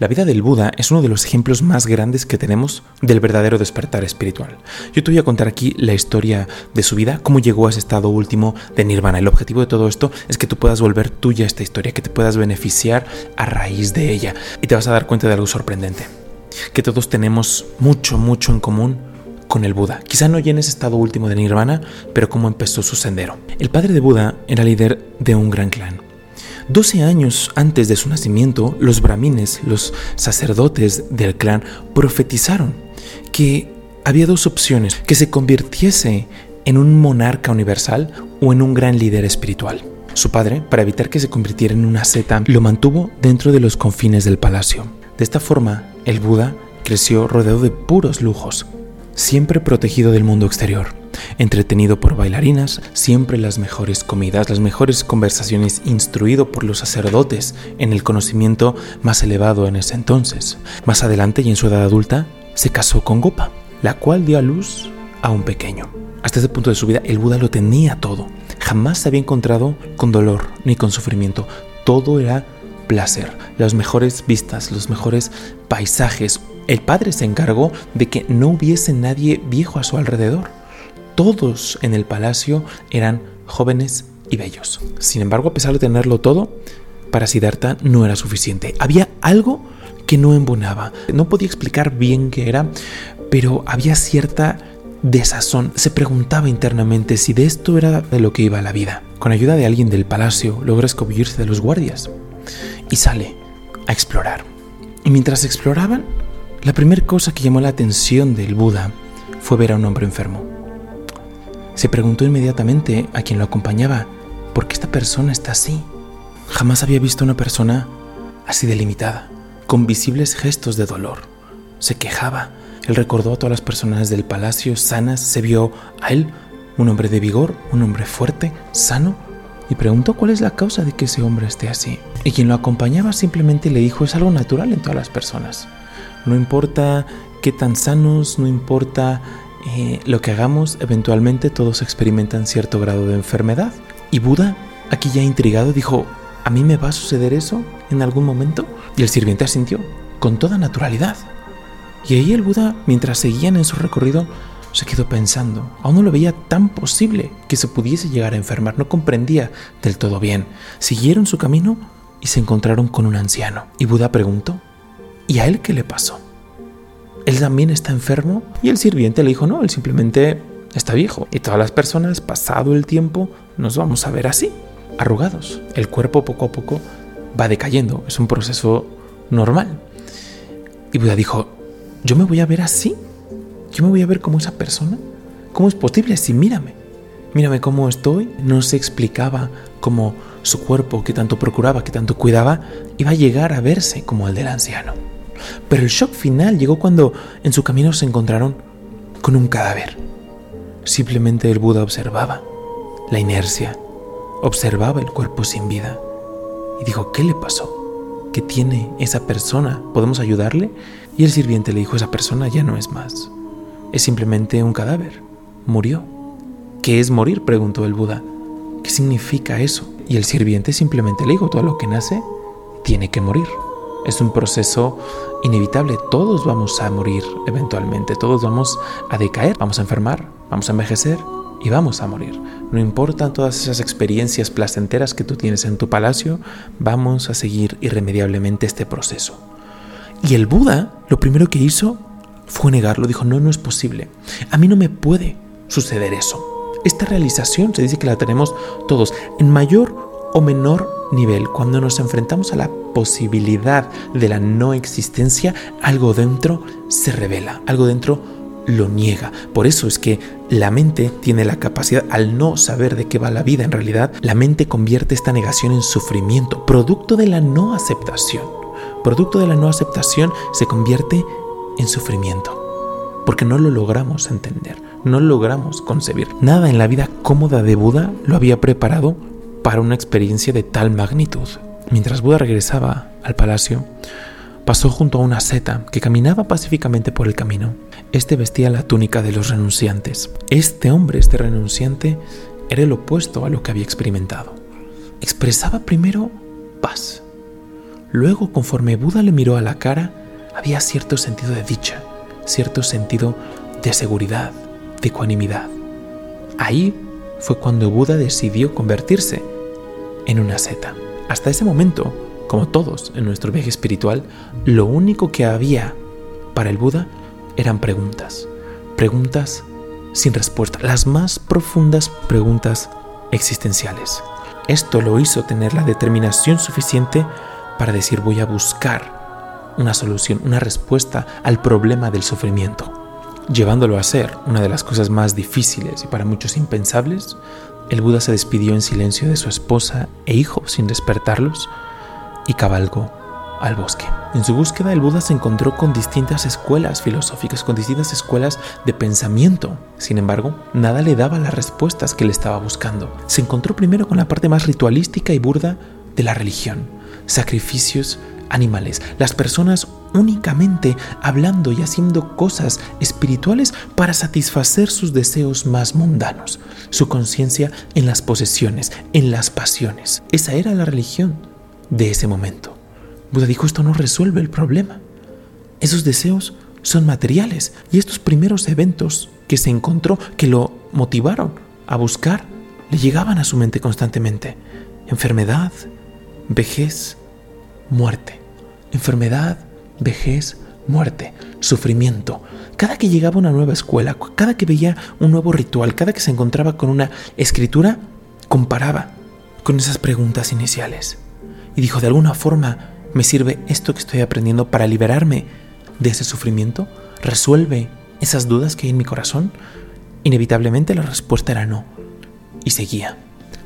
La vida del Buda es uno de los ejemplos más grandes que tenemos del verdadero despertar espiritual. Yo te voy a contar aquí la historia de su vida, cómo llegó a ese estado último de nirvana. El objetivo de todo esto es que tú puedas volver tuya esta historia, que te puedas beneficiar a raíz de ella. Y te vas a dar cuenta de algo sorprendente, que todos tenemos mucho, mucho en común con el Buda. Quizá no ya en ese estado último de nirvana, pero cómo empezó su sendero. El padre de Buda era líder de un gran clan 12 años antes de su nacimiento, los brahmines, los sacerdotes del clan, profetizaron que había dos opciones, que se convirtiese en un monarca universal o en un gran líder espiritual. Su padre, para evitar que se convirtiera en una seta, lo mantuvo dentro de los confines del palacio. De esta forma, el Buda creció rodeado de puros lujos, siempre protegido del mundo exterior entretenido por bailarinas, siempre las mejores comidas, las mejores conversaciones, instruido por los sacerdotes en el conocimiento más elevado en ese entonces. Más adelante y en su edad adulta, se casó con Gopa, la cual dio a luz a un pequeño. Hasta ese punto de su vida, el Buda lo tenía todo. Jamás se había encontrado con dolor ni con sufrimiento. Todo era placer, las mejores vistas, los mejores paisajes. El padre se encargó de que no hubiese nadie viejo a su alrededor todos en el palacio eran jóvenes y bellos. Sin embargo, a pesar de tenerlo todo, para Siddhartha no era suficiente. Había algo que no embonaba. No podía explicar bien qué era, pero había cierta desazón. Se preguntaba internamente si de esto era de lo que iba la vida. Con ayuda de alguien del palacio, logra escobullirse de los guardias y sale a explorar. Y mientras exploraban, la primera cosa que llamó la atención del Buda fue ver a un hombre enfermo. Se preguntó inmediatamente a quien lo acompañaba, ¿por qué esta persona está así? Jamás había visto una persona así delimitada, con visibles gestos de dolor. Se quejaba. Él recordó a todas las personas del palacio sanas, se vio a él, un hombre de vigor, un hombre fuerte, sano, y preguntó cuál es la causa de que ese hombre esté así. Y quien lo acompañaba simplemente le dijo, es algo natural en todas las personas. No importa qué tan sanos, no importa eh, lo que hagamos, eventualmente todos experimentan cierto grado de enfermedad. Y Buda, aquí ya intrigado, dijo, ¿a mí me va a suceder eso en algún momento? Y el sirviente asintió, con toda naturalidad. Y ahí el Buda, mientras seguían en su recorrido, se quedó pensando. Aún no lo veía tan posible que se pudiese llegar a enfermar. No comprendía del todo bien. Siguieron su camino y se encontraron con un anciano. Y Buda preguntó, ¿y a él qué le pasó? él también está enfermo. Y el sirviente le dijo, no, él simplemente está viejo. Y todas las personas, pasado el tiempo, nos vamos a ver así, arrugados. El cuerpo poco a poco va decayendo. Es un proceso normal. Y Buda dijo, yo me voy a ver así. Yo me voy a ver como esa persona. ¿Cómo es posible? Si mírame. Mírame cómo estoy. No se explicaba cómo su cuerpo, que tanto procuraba, que tanto cuidaba, iba a llegar a verse como el del anciano. Pero el shock final llegó cuando en su camino se encontraron con un cadáver. Simplemente el Buda observaba la inercia, observaba el cuerpo sin vida y dijo, ¿qué le pasó? ¿Qué tiene esa persona? ¿Podemos ayudarle? Y el sirviente le dijo, esa persona ya no es más. Es simplemente un cadáver. Murió. ¿Qué es morir? preguntó el Buda. ¿Qué significa eso? Y el sirviente simplemente le dijo, todo lo que nace tiene que morir. Es un proceso inevitable. Todos vamos a morir eventualmente. Todos vamos a decaer, vamos a enfermar, vamos a envejecer y vamos a morir. No importan todas esas experiencias placenteras que tú tienes en tu palacio, vamos a seguir irremediablemente este proceso. Y el Buda lo primero que hizo fue negarlo. Dijo, no, no es posible. A mí no me puede suceder eso. Esta realización se dice que la tenemos todos en mayor o menor nivel, cuando nos enfrentamos a la posibilidad de la no existencia, algo dentro se revela, algo dentro lo niega. Por eso es que la mente tiene la capacidad, al no saber de qué va la vida en realidad, la mente convierte esta negación en sufrimiento, producto de la no aceptación. Producto de la no aceptación se convierte en sufrimiento, porque no lo logramos entender, no logramos concebir. Nada en la vida cómoda de Buda lo había preparado para una experiencia de tal magnitud. Mientras Buda regresaba al palacio, pasó junto a una seta que caminaba pacíficamente por el camino. Este vestía la túnica de los renunciantes. Este hombre, este renunciante, era el opuesto a lo que había experimentado. Expresaba primero paz, Luego, conforme Buda le miró a la cara, había cierto sentido de dicha, cierto sentido de seguridad, de ecuanimidad. Ahí fue cuando Buda decidió convertirse en una seta. Hasta ese momento, como todos en nuestro viaje espiritual, lo único que había para el Buda eran preguntas. Preguntas sin respuesta, las más profundas preguntas existenciales. Esto lo hizo tener la determinación suficiente para decir voy a buscar una solución, una respuesta al problema del sufrimiento. Llevándolo a ser una de las cosas más difíciles y para muchos impensables, el Buda se despidió en silencio de su esposa e hijo sin despertarlos y cabalgó al bosque. En su búsqueda el Buda se encontró con distintas escuelas filosóficas, con distintas escuelas de pensamiento. Sin embargo, nada le daba las respuestas que él estaba buscando. Se encontró primero con la parte más ritualística y burda de la religión, sacrificios animales, las personas únicamente hablando y haciendo cosas espirituales para satisfacer sus deseos más mundanos, su conciencia en las posesiones, en las pasiones. Esa era la religión de ese momento. Buda dijo, esto no resuelve el problema. Esos deseos son materiales y estos primeros eventos que se encontró, que lo motivaron a buscar, le llegaban a su mente constantemente. Enfermedad, vejez, muerte. Enfermedad, vejez, muerte, sufrimiento. Cada que llegaba a una nueva escuela, cada que veía un nuevo ritual, cada que se encontraba con una escritura, comparaba con esas preguntas iniciales. Y dijo, de alguna forma, ¿Me sirve esto que estoy aprendiendo para liberarme de ese sufrimiento? ¿Resuelve esas dudas que hay en mi corazón? Inevitablemente la respuesta era no. Y seguía.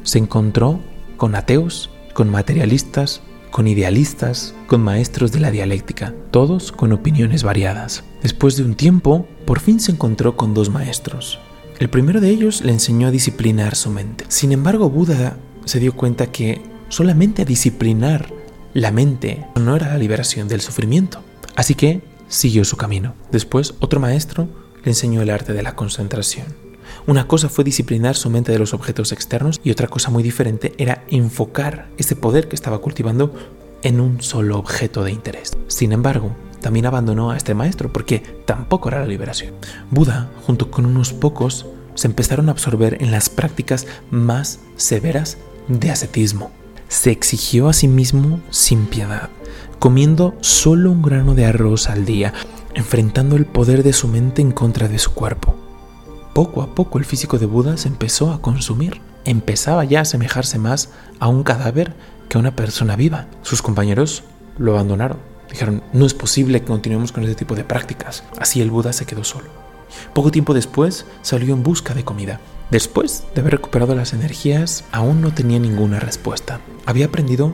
Se encontró con ateos, con materialistas, con idealistas, con maestros de la dialéctica, todos con opiniones variadas. Después de un tiempo, por fin se encontró con dos maestros. El primero de ellos le enseñó a disciplinar su mente. Sin embargo, Buda se dio cuenta que solamente disciplinar la mente no era la liberación del sufrimiento. Así que siguió su camino. Después, otro maestro le enseñó el arte de la concentración. Una cosa fue disciplinar su mente de los objetos externos y otra cosa muy diferente era enfocar ese poder que estaba cultivando en un solo objeto de interés. Sin embargo, también abandonó a este maestro porque tampoco era la liberación. Buda, junto con unos pocos, se empezaron a absorber en las prácticas más severas de ascetismo se exigió a sí mismo sin piedad, comiendo solo un grano de arroz al día, enfrentando el poder de su mente en contra de su cuerpo. Poco a poco el físico de Buda se empezó a consumir, empezaba ya a asemejarse más a un cadáver que a una persona viva. Sus compañeros lo abandonaron, dijeron, no es posible que continuemos con este tipo de prácticas. Así el Buda se quedó solo. Poco tiempo después salió en busca de comida. Después de haber recuperado las energías, aún no tenía ninguna respuesta. Había aprendido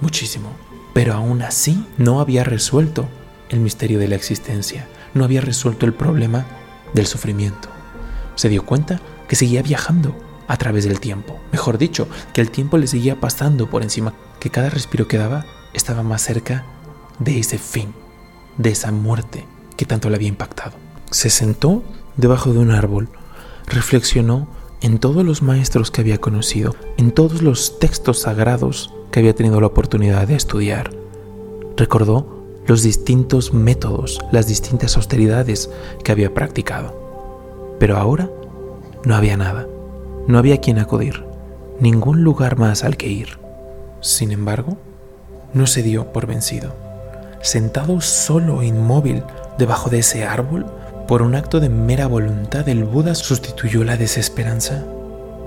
muchísimo, pero aún así no había resuelto el misterio de la existencia, no había resuelto el problema del sufrimiento. Se dio cuenta que seguía viajando a través del tiempo, mejor dicho, que el tiempo le seguía pasando por encima, que cada respiro que daba estaba más cerca de ese fin, de esa muerte que tanto le había impactado. Se sentó debajo de un árbol, reflexionó en todos los maestros que había conocido, en todos los textos sagrados que había tenido la oportunidad de estudiar. Recordó los distintos métodos, las distintas austeridades que había practicado. Pero ahora no había nada, no había quien acudir, ningún lugar más al que ir. Sin embargo, no se dio por vencido. Sentado solo e inmóvil debajo de ese árbol, por un acto de mera voluntad, el Buda sustituyó la desesperanza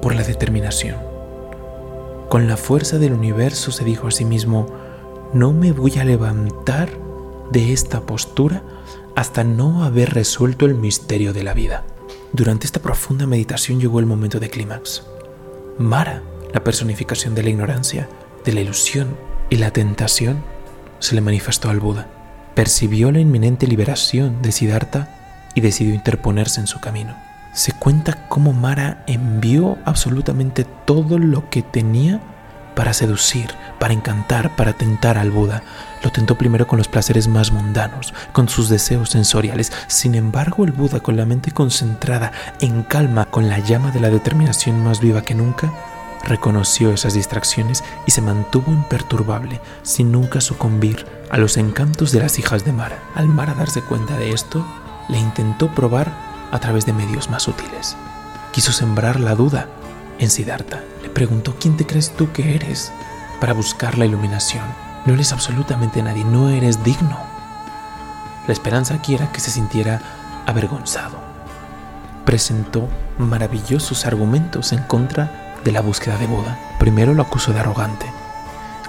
por la determinación. Con la fuerza del universo se dijo a sí mismo, no me voy a levantar de esta postura hasta no haber resuelto el misterio de la vida. Durante esta profunda meditación llegó el momento de clímax. Mara, la personificación de la ignorancia, de la ilusión y la tentación, se le manifestó al Buda. Percibió la inminente liberación de Siddhartha y decidió interponerse en su camino. Se cuenta cómo Mara envió absolutamente todo lo que tenía para seducir, para encantar, para tentar al Buda. Lo tentó primero con los placeres más mundanos, con sus deseos sensoriales. Sin embargo, el Buda, con la mente concentrada, en calma, con la llama de la determinación más viva que nunca, reconoció esas distracciones y se mantuvo imperturbable, sin nunca sucumbir a los encantos de las hijas de Mara. Al Mara darse cuenta de esto, le intentó probar a través de medios más útiles. Quiso sembrar la duda en Siddhartha. Le preguntó, ¿quién te crees tú que eres para buscar la iluminación? No eres absolutamente nadie, no eres digno. La esperanza aquí era que se sintiera avergonzado. Presentó maravillosos argumentos en contra de la búsqueda de Buda. Primero lo acusó de arrogante.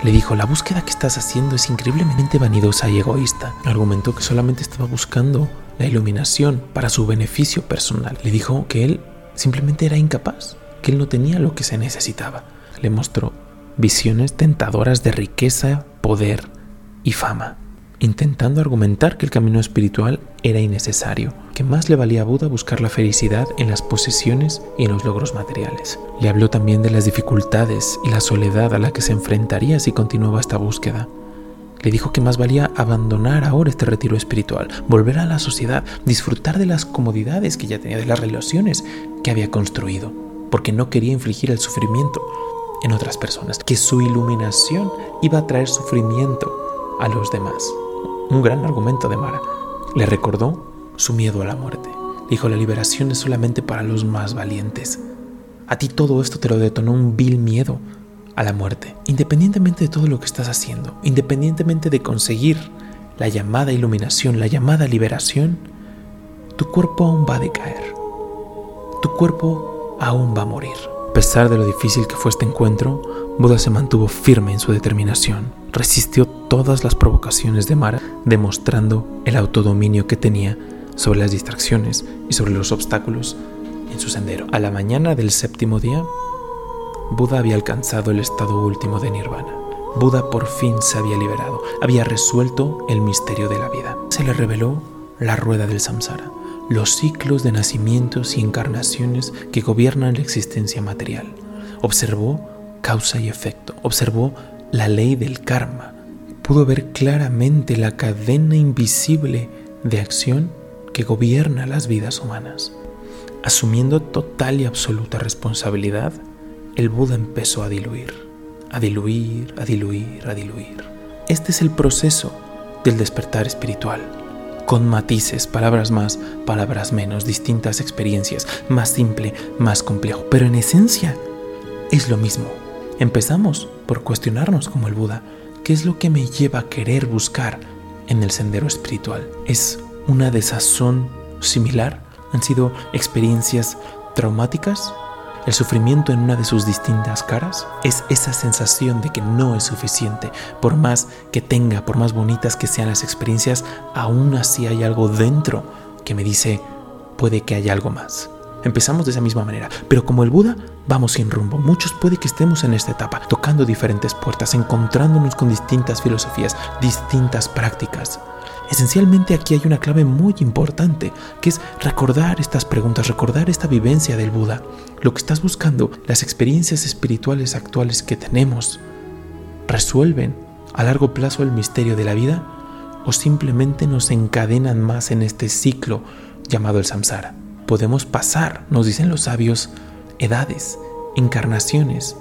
Le dijo, la búsqueda que estás haciendo es increíblemente vanidosa y egoísta. Argumentó que solamente estaba buscando la iluminación para su beneficio personal. Le dijo que él simplemente era incapaz, que él no tenía lo que se necesitaba. Le mostró visiones tentadoras de riqueza, poder y fama intentando argumentar que el camino espiritual era innecesario, que más le valía a Buda buscar la felicidad en las posesiones y en los logros materiales. Le habló también de las dificultades y la soledad a la que se enfrentaría si continuaba esta búsqueda. Le dijo que más valía abandonar ahora este retiro espiritual, volver a la sociedad, disfrutar de las comodidades que ya tenía, de las relaciones que había construido, porque no quería infligir el sufrimiento en otras personas, que su iluminación iba a traer sufrimiento a los demás un gran argumento de Mara. Le recordó su miedo a la muerte. Dijo, la liberación es solamente para los más valientes. A ti todo esto te lo detonó un vil miedo a la muerte. Independientemente de todo lo que estás haciendo, independientemente de conseguir la llamada iluminación, la llamada liberación, tu cuerpo aún va a decaer. Tu cuerpo aún va a morir. A pesar de lo difícil que fue este encuentro, Buda se mantuvo firme en su determinación. Resistió todas las provocaciones de Mara, demostrando el autodominio que tenía sobre las distracciones y sobre los obstáculos en su sendero. A la mañana del séptimo día, Buda había alcanzado el estado último de nirvana. Buda por fin se había liberado, había resuelto el misterio de la vida. Se le reveló la rueda del samsara, los ciclos de nacimientos y encarnaciones que gobiernan la existencia material. Observó causa y efecto, observó la ley del karma, pudo ver claramente la cadena invisible de acción que gobierna las vidas humanas. Asumiendo total y absoluta responsabilidad, el Buda empezó a diluir, a diluir, a diluir, a diluir. Este es el proceso del despertar espiritual con matices, palabras más, palabras menos, distintas experiencias, más simple, más complejo, pero en esencia es lo mismo. Empezamos por cuestionarnos como el Buda, ¿qué es lo que me lleva a querer buscar en el sendero espiritual? ¿Es una desazón similar? ¿Han sido experiencias traumáticas? El sufrimiento en una de sus distintas caras es esa sensación de que no es suficiente. Por más que tenga, por más bonitas que sean las experiencias, aún así hay algo dentro que me dice, puede que haya algo más. Empezamos de esa misma manera, pero como el Buda, vamos sin rumbo. Muchos puede que estemos en esta etapa, tocando diferentes puertas, encontrándonos con distintas filosofías, distintas prácticas. Esencialmente aquí hay una clave muy importante, que es recordar estas preguntas, recordar esta vivencia del Buda. Lo que estás buscando, las experiencias espirituales actuales que tenemos, resuelven a largo plazo el misterio de la vida o simplemente nos encadenan más en este ciclo llamado el samsara. Podemos pasar, nos dicen los sabios, edades, encarnaciones,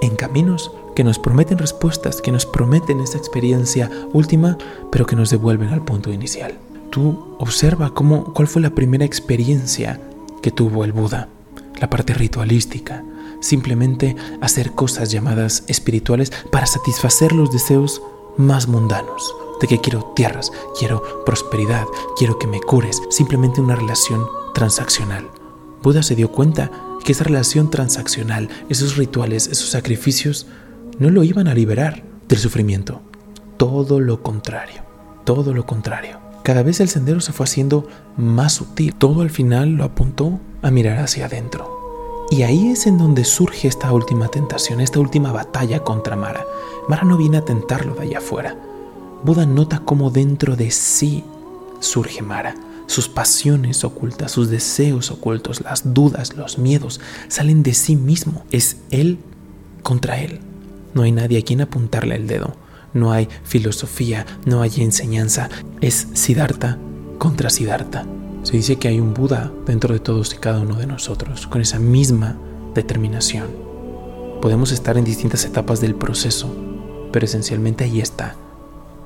en caminos que nos prometen respuestas, que nos prometen esa experiencia última, pero que nos devuelven al punto inicial. Tú observa cómo, cuál fue la primera experiencia que tuvo el Buda, la parte ritualística, simplemente hacer cosas llamadas espirituales para satisfacer los deseos más mundanos, de que quiero tierras, quiero prosperidad, quiero que me cures, simplemente una relación transaccional. Buda se dio cuenta que esa relación transaccional, esos rituales, esos sacrificios, no lo iban a liberar del sufrimiento. Todo lo contrario, todo lo contrario. Cada vez el sendero se fue haciendo más sutil. Todo al final lo apuntó a mirar hacia adentro. Y ahí es en donde surge esta última tentación, esta última batalla contra Mara. Mara no viene a tentarlo de allá afuera. Buda nota cómo dentro de sí surge Mara. Sus pasiones ocultas, sus deseos ocultos, las dudas, los miedos, salen de sí mismo. Es él contra él. No hay nadie a quien apuntarle el dedo. No hay filosofía, no hay enseñanza. Es Siddhartha contra Siddhartha. Se dice que hay un Buda dentro de todos y cada uno de nosotros, con esa misma determinación. Podemos estar en distintas etapas del proceso, pero esencialmente ahí está,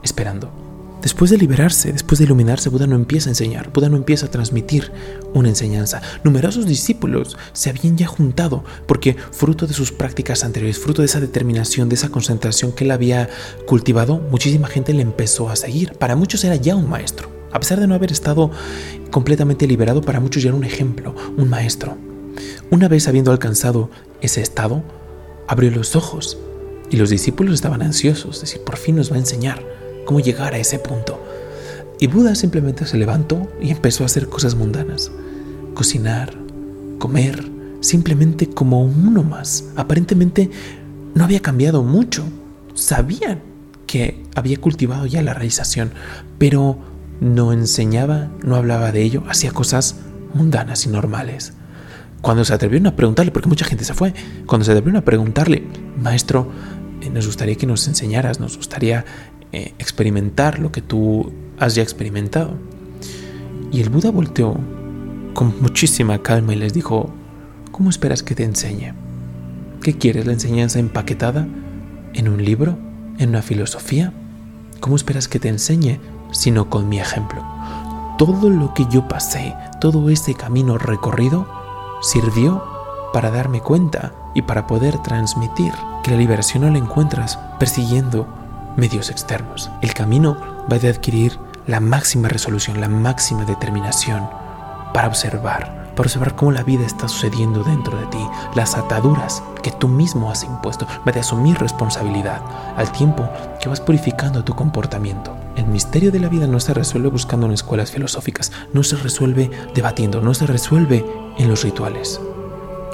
esperando. Después de liberarse, después de iluminarse, Buda no empieza a enseñar, Buda no empieza a transmitir una enseñanza. Numerosos discípulos se habían ya juntado porque fruto de sus prácticas anteriores, fruto de esa determinación, de esa concentración que él había cultivado, muchísima gente le empezó a seguir. Para muchos era ya un maestro. A pesar de no haber estado completamente liberado, para muchos ya era un ejemplo, un maestro. Una vez habiendo alcanzado ese estado, abrió los ojos y los discípulos estaban ansiosos, es decir, por fin nos va a enseñar cómo llegar a ese punto. Y Buda simplemente se levantó y empezó a hacer cosas mundanas. Cocinar, comer, simplemente como uno más. Aparentemente no había cambiado mucho. Sabían que había cultivado ya la realización, pero no enseñaba, no hablaba de ello, hacía cosas mundanas y normales. Cuando se atrevieron a preguntarle, porque mucha gente se fue, cuando se atrevieron a preguntarle, maestro, eh, nos gustaría que nos enseñaras, nos gustaría eh, experimentar lo que tú has ya experimentado. Y el Buda volteó con muchísima calma y les dijo, ¿cómo esperas que te enseñe? ¿Qué quieres? ¿La enseñanza empaquetada? ¿En un libro? ¿En una filosofía? ¿Cómo esperas que te enseñe sino con mi ejemplo? Todo lo que yo pasé, todo ese camino recorrido, sirvió para darme cuenta y para poder transmitir que la liberación no la encuentras persiguiendo medios externos. El camino va a adquirir la máxima resolución, la máxima determinación para observar, para observar cómo la vida está sucediendo dentro de ti, las ataduras que tú mismo has impuesto, va de asumir responsabilidad al tiempo que vas purificando tu comportamiento. El misterio de la vida no se resuelve buscando en escuelas filosóficas, no se resuelve debatiendo, no se resuelve en los rituales.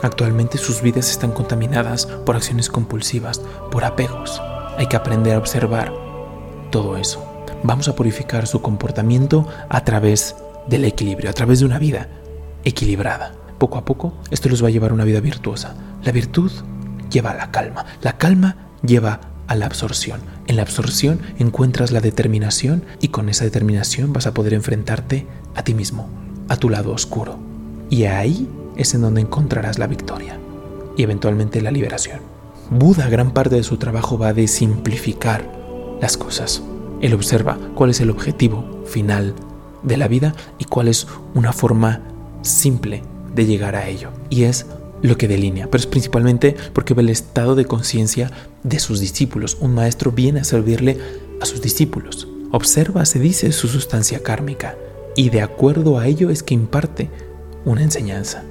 Actualmente sus vidas están contaminadas por acciones compulsivas, por apegos, hay que aprender a observar todo eso. Vamos a purificar su comportamiento a través del equilibrio, a través de una vida equilibrada. Poco a poco, esto los va a llevar a una vida virtuosa. La virtud lleva a la calma. La calma lleva a la absorción. En la absorción encuentras la determinación y con esa determinación vas a poder enfrentarte a ti mismo, a tu lado oscuro. Y ahí es en donde encontrarás la victoria y eventualmente la liberación. Buda gran parte de su trabajo va de simplificar las cosas. Él observa cuál es el objetivo final de la vida y cuál es una forma simple de llegar a ello. Y es lo que delinea, pero es principalmente porque ve el estado de conciencia de sus discípulos. Un maestro viene a servirle a sus discípulos. Observa, se dice, su sustancia kármica y de acuerdo a ello es que imparte una enseñanza.